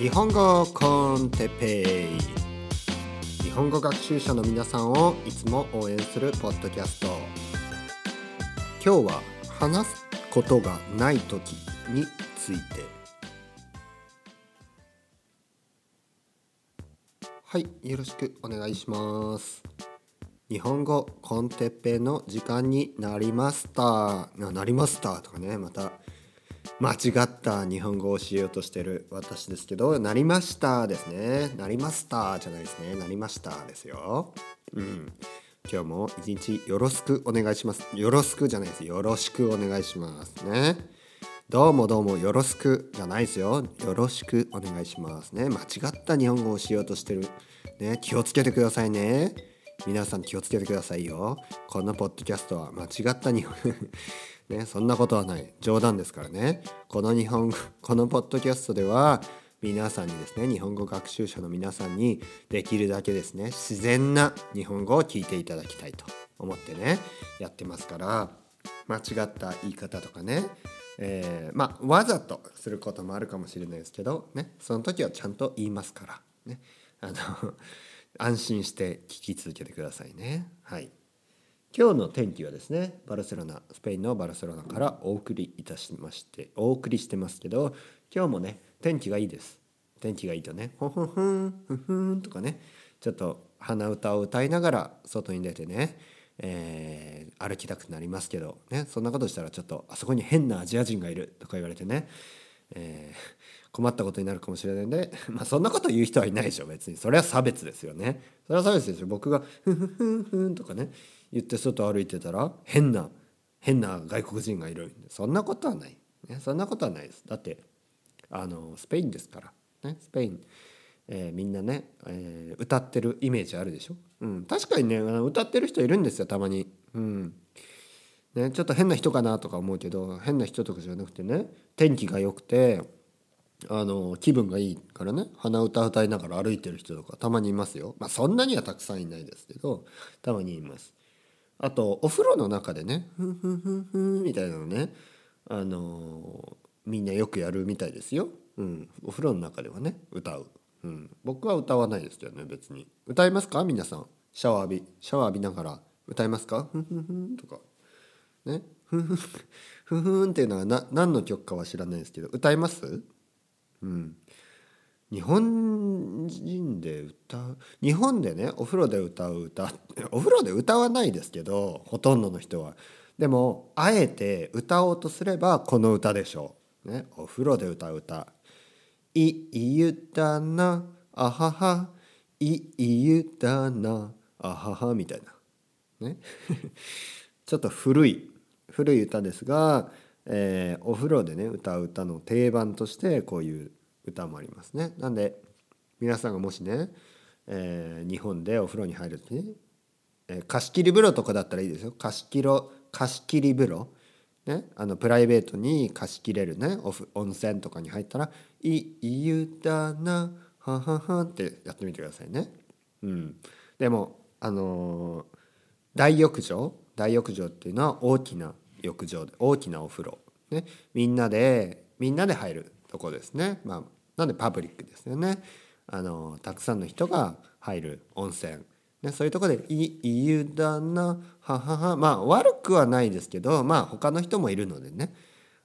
日本語コンテペイ。日本語学習者の皆さんをいつも応援するポッドキャスト。今日は話すことがない時について。はいよろしくお願いします。日本語コンテッペの時間になりました。なりましたとかねまた間違った日本語をしようとしてる私ですけど、なりましたですね。なりましたじゃないですね。なりましたですよ。うん。今日も一日よろしくお願いします。よろしくじゃないです。よろしくお願いしますね。どうもどうもよろしくじゃないですよ。よろしくお願いしますね。間違った日本語をしようとしてる。ね、気をつけてくださいね。皆さん気をつけてくださいよ。このポッドキャストは間違った日本ね、そんなことはない。冗談ですからね。この日本語 このポッドキャストでは皆さんにですね日本語学習者の皆さんにできるだけですね自然な日本語を聞いていただきたいと思ってねやってますから間違った言い方とかね、えー、まあわざとすることもあるかもしれないですけどねその時はちゃんと言いますからね。あの安心して聞き続けてくださいね。はい。今日の天気はですねバルセロナスペインのバルセロナからお送りいたしましてお送りしてますけど今日もね天気がいいです。天気がいいとねほほふんふふんとかねちょっと鼻歌を歌いながら外に出てね、えー、歩きたくなりますけどねそんなことしたらちょっとあそこに変なアジア人がいるとか言われてね、えー、困ったことになるかもしれないんで まあそんなこと言う人はいないでしょ別に。それは差別ですよね。それは差別ですよ僕がふふふんふんとかね言って外歩いてたら変な変な外国人がいるそんなことはない、ね、そんなことはないです。だってあのスペインですから、ね、スペイン、えー、みんなね、えー、歌ってるイメージあるでしょ、うん、確かにね歌ってる人いるんですよたまに、うん。ね、ちょっと変な人かなとか思うけど変な人とかじゃなくてね天気が良くてあの気分がいいからね鼻歌歌いながら歩いてる人とかたまにいますよ。まあそんなにはたくさんいないですけどたまにいます。あとお風呂の中でねふんふんふんふんみたいなのねあのみんなよくやるみたいですよ、うん、お風呂の中ではね歌う、うん、僕は歌わないですけどね別に。歌いますか？皆さん。シャワー浴びシャワー浴びながら。歌いますか？ふんふんふんとか。ね？ふんふんふんふんっていうのは何の曲かは知らないですけど歌います？うん。日本人で歌う日本でねお風呂で歌う歌 お風呂で歌わないですけどほとんどの人は。でもあえて歌おうとすればこの歌でしょう、ね、お風呂で歌う歌「いいゆだなあはは。いいゆだなあはは」みたいな。ね。ちょっと古い古い歌ですが、えー、お風呂でね歌う歌の定番としてこういう歌もありますね。なんで皆さんがもしね、えー、日本でお風呂に入る時に、えー、貸し切り風呂とかだったらいいですよ貸し切貸し切り風呂ね、あのプライベートに貸し切れるね温泉とかに入ったら「いい湯だなははは」ってやってみてくださいね。うん、でもあのー、大浴場大浴場っていうのは大きな浴場で大きなお風呂、ね、みんなでみんなで入るとこですね。まあなんでパブリックですよね。あのたくさんの人が入る温泉、ね、そういうとこで「いい湯だなははは」まあ悪くはないですけどまあ他の人もいるのでね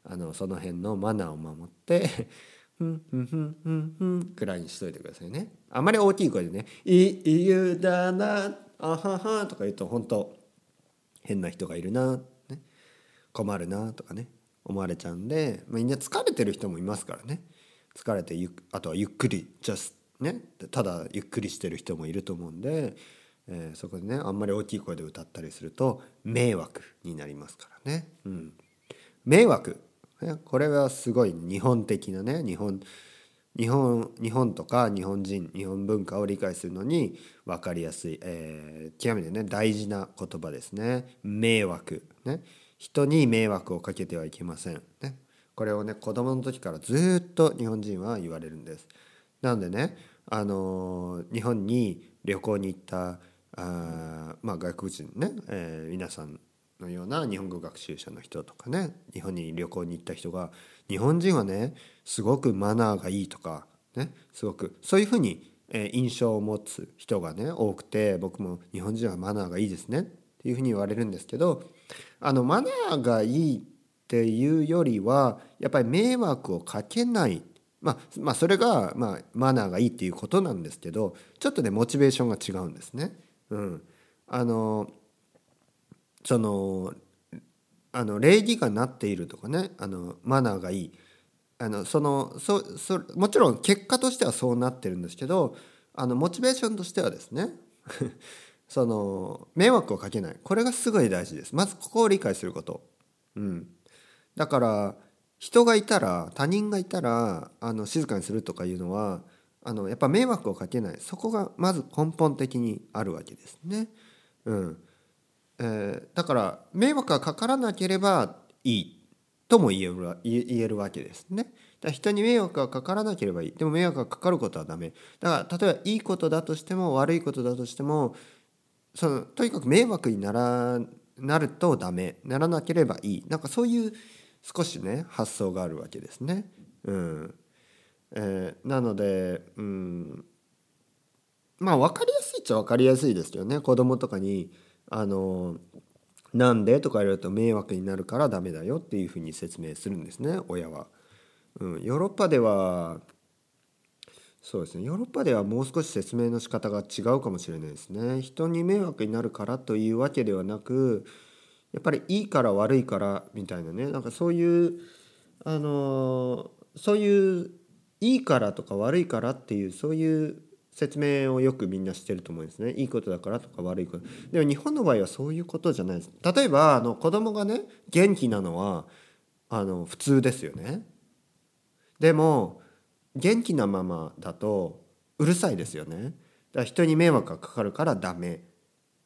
あのその辺のマナーを守って ふんふんふんふんふんくらいにしといてくださいね。あまり大きい声でね「いい湯だなあはは」とか言うと本当変な人がいるな、ね、困るなとかね思われちゃうんでみんな疲れてる人もいますからね。疲れてゆあとはゆっくり just ね。ただゆっくりしてる人もいると思うんで、えー、そこでねあんまり大きい声で歌ったりすると迷惑になりますからね。うん、迷惑。これはすごい日本的なね日本日本日本とか日本人日本文化を理解するのに分かりやすい、えー、極めてね大事な言葉ですね。迷惑。ね。人に迷惑をかけてはいけません。ね。これをね子供の時からずっと日本人は言われるんです。なのでねあの日本に旅行に行ったあまあ外国人ね、えー、皆さんのような日本語学習者の人とかね日本に旅行に行った人が日本人はねすごくマナーがいいとかねすごくそういうふうに、えー印象を持つ人がね多くて僕も日本人はマナーがいいですね。っていうふうに言われるんですけどあのマナーがいいっていうよりはやっぱり迷惑をかけない。まあ、まあそれが、まあ、マナーがいいっていうことなんですけどちょっとねモチベーションが違うんですね。うん、あのそのあの礼儀がなっているとかねあのマナーがいい。あのそのそそもちろん結果としてはそうなってるんですけどあのモチベーションとしてはですねその迷惑をかけない。これがすごい大事です。まずここを理解すること、うん、だから人がいたら他人がいたらあの静かにするとかいうのはあのやっぱ迷惑をかけない。そこがまず根本的にあるわけですね。うん。えーだから迷惑がかからなければいいとも言える言えるわけですね。だ人に迷惑がかからなければいい。でも迷惑がかかることはダメ。だから例えばいいことだとしても悪いことだとしてもそのとにかく迷惑にならなるとダメならなければいいなんかそういう少しね発想があるわけですね。うんえーなので、うん、まあ分かりやすいっちゃ分かりやすいですよね子供とかに「あのなんで?」とか言われると迷惑になるからダメだよっていうふうに説明するんですね親は。うん、ヨーロッパではそうですね。ヨーロッパではもう少し説明の仕方が違うかもしれないですね。人に迷惑になるからというわけではなくやっぱりいいから悪いからみたいなね。なんかそういうあのそういういいからとか悪いからっていうそういう説明をよくみんなしてると思うんですね。いいことだからとか悪いこと。でも日本の場合はそういうことじゃないです。例えばあの子供がね元気なのはあの普通ですよね。でも元気なままだとうるさいですよね。だから人に迷惑がかかるからダメ。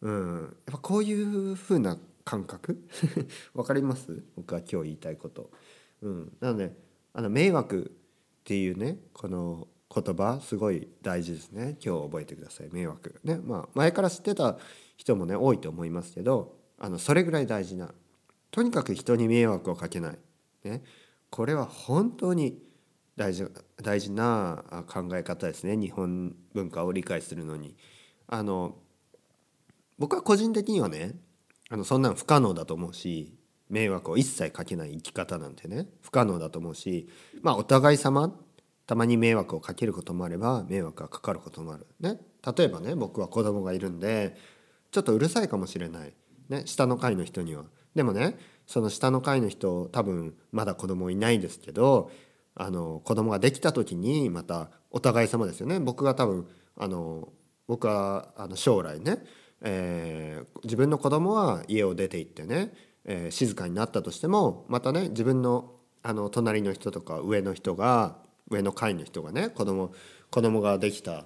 うん。やっぱこういう風な感覚？わかります？僕は今日言いたいこと。うん。なのであの迷惑っていうねこの言葉すごい大事ですね。今日覚えてください。迷惑。ね。まあ前から知ってた人もね多いと思いますけどあのそれぐらい大事な。とにかく人に迷惑をかけない、ね、これは本当に大事大事な考え方ですね。日本文化を理解するのに。あの僕は個人的にはねあのそんなん不可能だと思うし迷惑を一切かけない生き方なんてね不可能だと思うしまあお互い様たまに迷惑をかけることもあれば迷惑がかかることもある。ね。例えばね僕は子供がいるんでちょっとうるさいかもしれない、ね、下の階の人には。でもねその下の階の人多分まだ子供いないですけどあの子供ができた時にまたお互い様ですよね。僕が多分あの僕はあの将来ね、えー自分の子供は家を出て行ってね、えー静かになったとしてもまたね自分のあの隣の人とか上の人が上の階の人がね子供子供ができた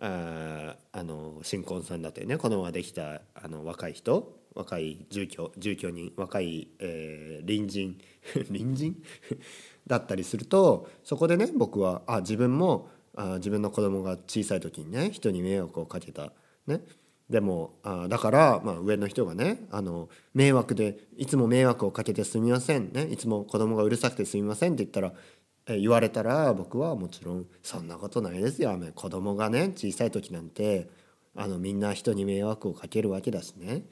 ああの新婚さんだったりね子供ができたあの若い人若い住居住居人若い、えー隣人隣人？だったりするとそこでね僕はあ自分もあ自分の子供が小さい時にね人に迷惑をかけた。ね。でもあだから、まあ、上の人がねあの迷惑でいつも迷惑をかけてすみませんね。いつも子供がうるさくてすみませんって言ったらえ言われたら僕はもちろんそんなことないですよ。ね子供がね小さい時なんてあのみんな人に迷惑をかけるわけだしね。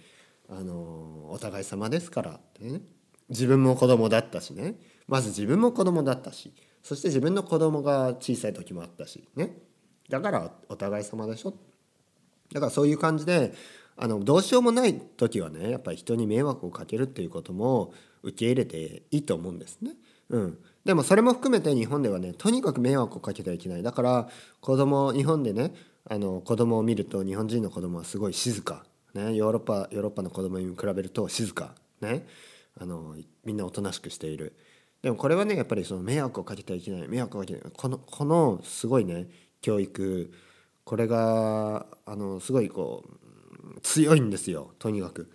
あのお互い様ですからってね。自分も子供だったしね。まず自分も子供だったし。そして自分の子供が小さい時もあったしね。だからお互い様でしょ。だからそういう感じであのどうしようもない時はねやっぱり人に迷惑をかけるっていうことも受け入れていいと思うんですね。うん、でもそれも含めて日本ではねとにかく迷惑をかけてはいけない。だから子供日本でねあの子供を見ると日本人の子供はすごい静か、ね、ヨーロッパヨーロッパの子供に比べると静か、ね、あのみんなおとなしくしているでもこれはねやっぱりその迷惑をかけてはいけない迷惑をかけないこのこのすごいね教育これがあのすごいこう強いんですよとにかく。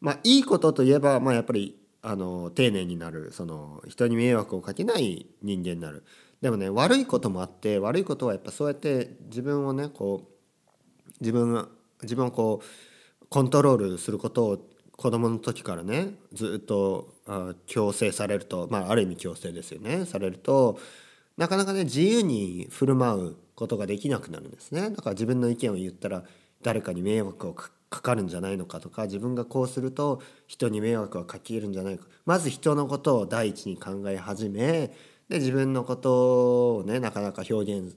まあいいことといえば、まあ、やっぱりあの丁寧になるその人に迷惑をかけない人間になる。でもね悪いこともあって悪いことはやっぱそうやって自分をねこう自分自分をこうコントロールすることを子供の時からねずっとあ強制されるとまあある意味強制ですよね。されるとなかなかね自由に振る舞うことができなくなるんですね。だから自分の意見を言ったら誰かに迷惑をかかるんじゃないのかとか自分がこうすると人に迷惑をかけるんじゃないか。まず人のことを第一に考え始めで自分のことをねなかなか表現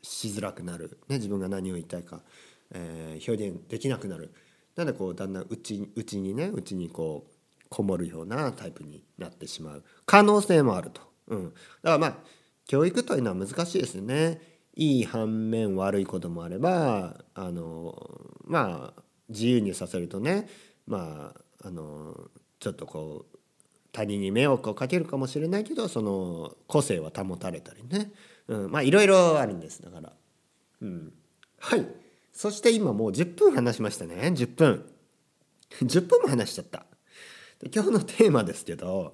しづらくなる、ね、自分が何を言いたいか、えー、表現できなくなる。なんでこうだんだんうちうちにねうちにこうこもるようなタイプになってしまう可能性もあると。うん、だからまあ教育というのは難しいですよね。いい反面悪いこともあればあのまあ自由にさせるとねまああのちょっとこう他人に迷惑をかけるかもしれないけどその個性は保たれたりね、うん、まあいろいろあるんです。だから、うん、はい。そして今もう10分話しましたね。10分。10分も話しちゃった。で今日のテーマですけど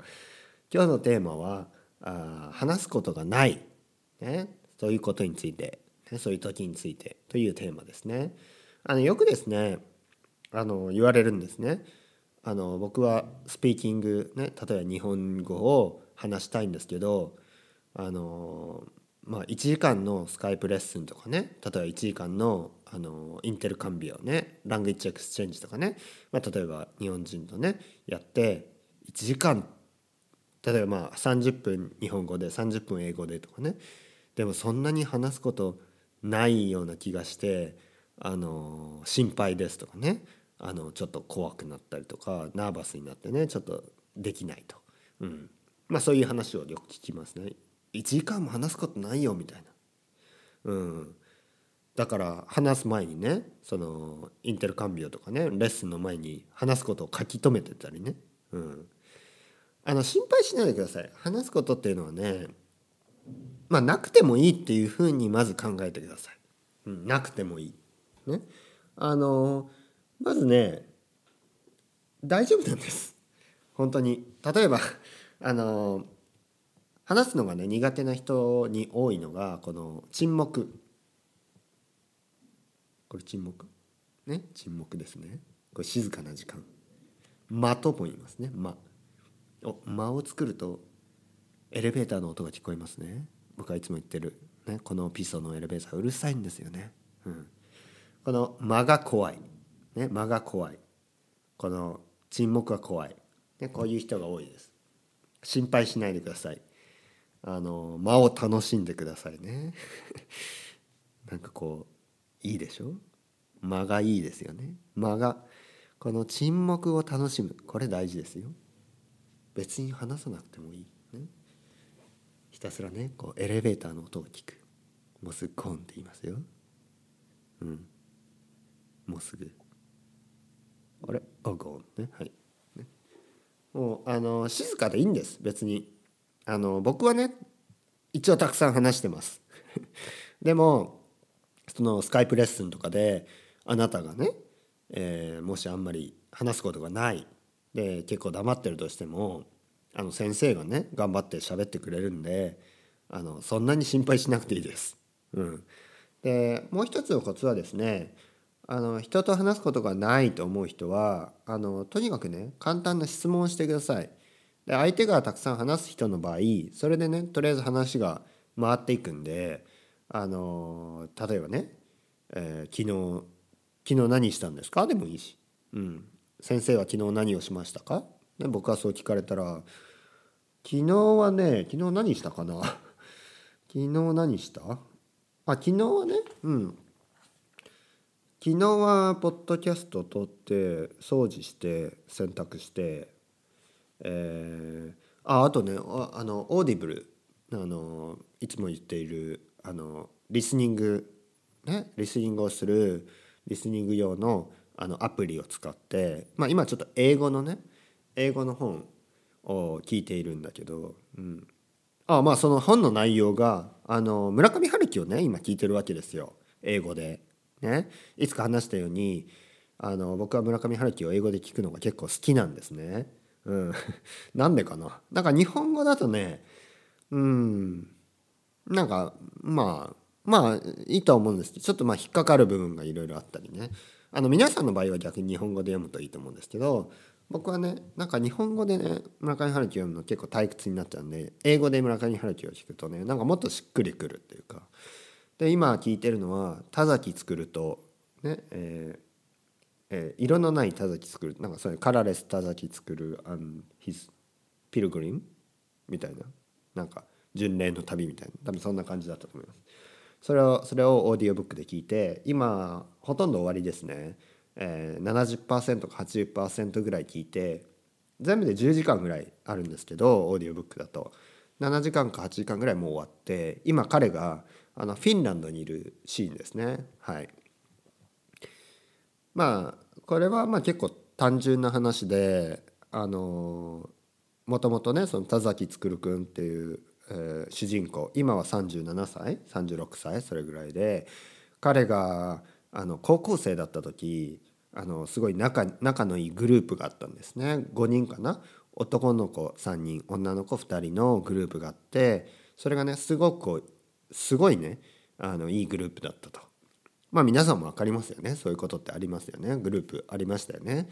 今日のテーマはあ話すことがない、ね、そういうことについて、ね、そういう時について。というテーマですね。あのよくですねあの言われるんですね。あの僕はスピーキング、ね、例えば日本語を話したいんですけどあの、まあ、1時間のスカイプレッスンとかね例えば1時間のあの intercambio ね language exchange とかね、まあ、例えば日本人とねやって1時間例えばまあ30分日本語で30分英語でとかね。でもそんなに話すことないような気がしてあの心配ですとかね。あのちょっと怖くなったりとかナーバスになってねちょっとできないと、うん、まあそういう話をよく聞きますね。1時間も話すことないよみたいな、うん、だから話す前にねそのインテルカンビオとかねレッスンの前に話すことを書き留めてたりね、うん、あの心配しないでください。話すことっていうのはねまあなくてもいいっていうふうにまず考えてください、うん、なくてもいい。ね。あのまずね大丈夫なんです。本当に。例えばあの話すのがね苦手な人に多いのがこの沈黙。これ沈黙。ね？沈黙ですね。これ静かな時間。間とも言いますね。間。お間を作るとエレベーターの音が聞こえますね。僕はいつも言ってる、ね、このピソのエレベーターうるさいんですよね、うん、この間が怖い、ね、間が怖い。この沈黙が怖い、ね、こういう人が多いです。心配しないでください。あの間を楽しんでくださいね。なんかこういいでしょ？間がいいですよね。間がこの沈黙を楽しむ。これ大事ですよ。別に話さなくてもいい、ね、ひたすらねこうエレベーターの音を聞く。もうすぐゴンって言いますよ。うん。もうすぐ。あれ？あゴン。ね。はい。ね。もうあの静かでいいんです。別に。あの僕はね一応たくさん話してます。でもそのスカイプレッスンとかであなたがね、えー、もしあんまり話すことがないで結構黙ってるとしてもあの先生がね頑張って喋ってくれるんであのそんなに心配しなくていいです。うん、でもう一つのコツはですねあの人と話すことがないと思う人はあのとにかくね簡単な質問をしてください。で相手がたくさん話す人の場合それでねとりあえず話が回っていくんであの例えばね、えー、昨日昨日何したんですか？でもいいし、うん、先生は昨日何をしましたか？で僕はそう聞かれたら昨日はね昨日何したかな？昨日何した？あ昨日はねうん。昨日はポッドキャスト撮って掃除して洗濯してえー、ああとねあの Audible あのいつも言っているあのリスニングねリスニングをするリスニング用のあのアプリを使って、まあ、今ちょっと英語のね英語の本を聞いているんだけど、うん、あまあその本の内容があの村上春樹をね今聞いてるわけですよ。英語で。ね、いつか話したようにあの僕は村上春樹を英語で聞くのが結構好きなんですね。うん、なんでかな。なんか日本語だとねうん。なんかまあまあいいと思うんですけどちょっとまあ引っかかる部分がいろいろあったりね。あの皆さんの場合は逆に日本語で読むといいと思うんですけど僕はねなんか日本語でね村上春樹読むの結構退屈になっちゃうんで英語で村上春樹を聞くとねなんかもっとしっくりくるっていうか。で今聞いてるのは田崎作るとねえーえー、色のない田崎作るなんかそれカラレス田崎作る and his pilgrim みたいな。なんか巡礼の旅みたいな多分そんな感じだったと思います。それをそれをオーディオブックで聞いて今ほとんど終わりですね、えー、70%か80%ぐらい聞いて全部で10時間ぐらいあるんですけどオーディオブックだと。7時間か8時間ぐらいもう終わって今彼があのフィンランドにいるシーンですね。はい。まあこれはまあ結構単純な話であのもともとねその田崎作君っていう、主人公。今は37歳36歳それぐらいで。彼があの高校生だった時あのすごい仲仲のいいグループがあったんですね。5人かな。男の子3人女の子2人のグループがあってそれがねすごくすごいねあのいいグループだったと。まあ皆さんも分かりますよね。そういうことってありますよね。グループありましたよね。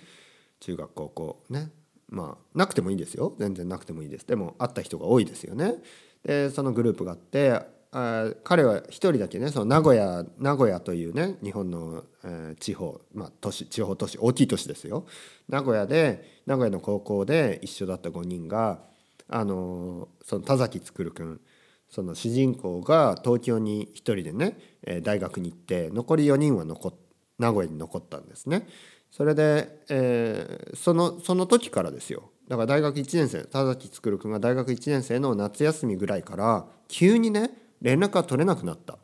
中学高校ね。まあなくてもいいですよ。全然なくてもいいです。でも会った人が多いですよね。でそのグループがあってあ彼は一人だけねその名古屋名古屋というね日本の、えー、地方、まあ、都市地方都市大きい都市ですよ。名古屋で名古屋の高校で一緒だった5人があのその田崎作君その主人公が東京に一人でねえ大学に行って残り4人は残名古屋に残ったんですね。それで、えー、そのその時からですよ。だから大学1年生田崎作君が大学1年生の夏休みぐらいから急にね連絡が取れなくなった。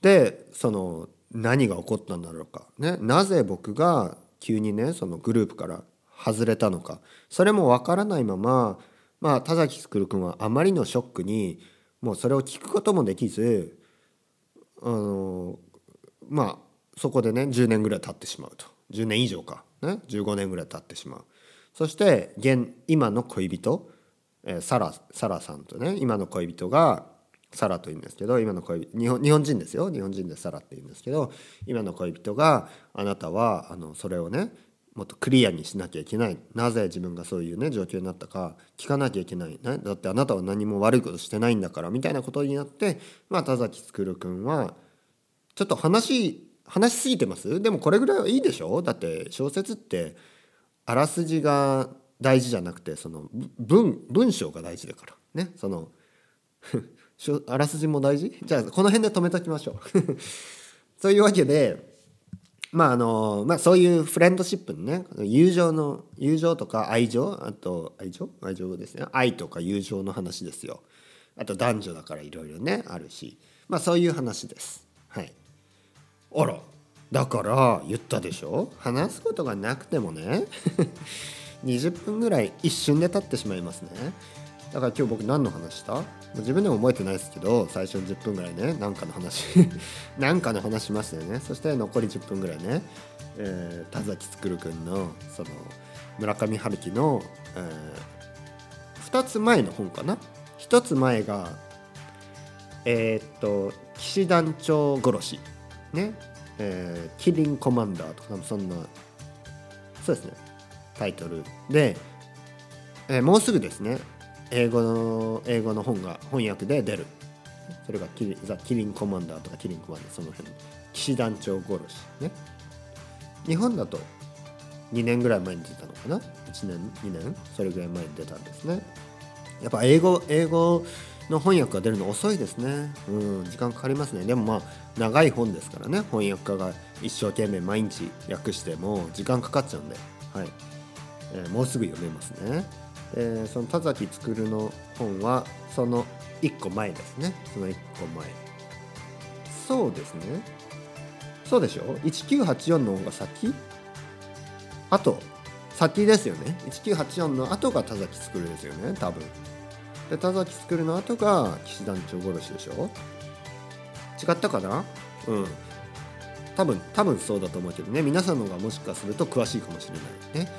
でその何が起こったんだろうか、ね、なぜ僕が急にねそのグループから外れたのか。それも分からないまままあ田崎く君はあまりのショックにもうそれを聞くこともできずあのまあそこでね10年ぐらい経ってしまうと。10年以上か、ね、15年ぐらい経ってしまう。そして現今の恋人、えー、サラサラさんとね今の恋人がサラというんですけど今の恋人日本日本人ですよ。日本人でサラって言うんですけど今の恋人があなたはあのそれをねもっとクリアにしなきゃいけない。なぜ自分がそういうね状況になったか聞かなきゃいけない、ね、だってあなたは何も悪いことしてないんだからみたいなことになってまあ田崎る君はちょっと話話しすぎてます？でもこれぐらいはいいでしょ？だって小説ってあらすじが大事じゃなくてその文文章が大事だから。ね？その あらすじも大事？じゃあこの辺で止めときましょう。そういうわけでまああのまあそういうフレンドシップのね友情の友情とか愛情？あと愛情？愛情ですね。愛とか友情の話ですよ。あと男女だからいろいろねあるし。まあそういう話です。はい。あらだから言ったでしょ？話すことがなくてもね。20分ぐらい一瞬で経ってしまいますね。だから今日僕何の話した？自分でも覚えてないですけど最初の10分ぐらいね何かの話。何かの話しましたよね。そして残り10分ぐらいね、えー、田崎く君のその村上春樹の、えー、2つ前の本かな？1つ前がえー、っと騎士団長殺し。ねえー、キリンコマンダーとかそんなそうですねタイトル。で、えー、もうすぐですね英語の英語の本が翻訳で出る。それがキリザ・キリンコマンダーとかキリンコマンダーその辺。騎士団長殺し。ね。日本だと2年ぐらい前に出たのかな？1年2年？それぐらい前に出たんですね。やっぱ英語英語の翻訳が出るの遅いですね。うん時間かかりますね。でもまあ長い本ですからね。翻訳家が一生懸命毎日訳しても時間かかっちゃうんで。はい、えー、もうすぐ読めますね。えー、その田崎作の本はその1個前ですね。その1個前。そうですね。そうでしょ？1984の方が先？あと先ですよね。1984の後が田崎作ですよね多分。で田崎作るの後が騎士団長殺しでしょ？違ったかな？うん。多分多分そうだと思うけどね。皆さんの方がもしかすると詳しいかもしれない。ね。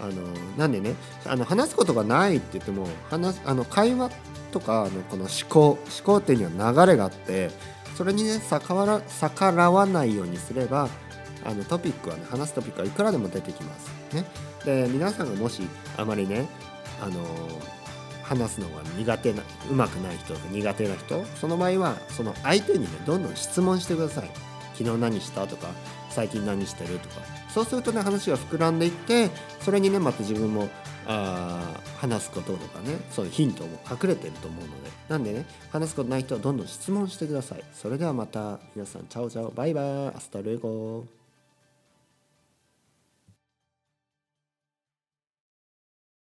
あのなんでね？あの話すことがないって言っても話あの会話とかのこの思考思考っていうには流れがあってそれにね逆ら逆らわないようにすればあのトピックはね話すトピックはいくらでも出てきます。ね、で皆さんがもしあまりねあの話すのが苦手なうまくない人と苦手な人その場合はその相手にねどんどん質問してください。昨日何したとか最近何してるとか。そうするとね話が膨らんでいってそれにねまた自分もあ話すこととかねそういうヒントも隠れてると思うので。なんでね話すことない人はどんどん質問してください。それではまた皆さんチャオチャオ。バイバイ。 hasta luego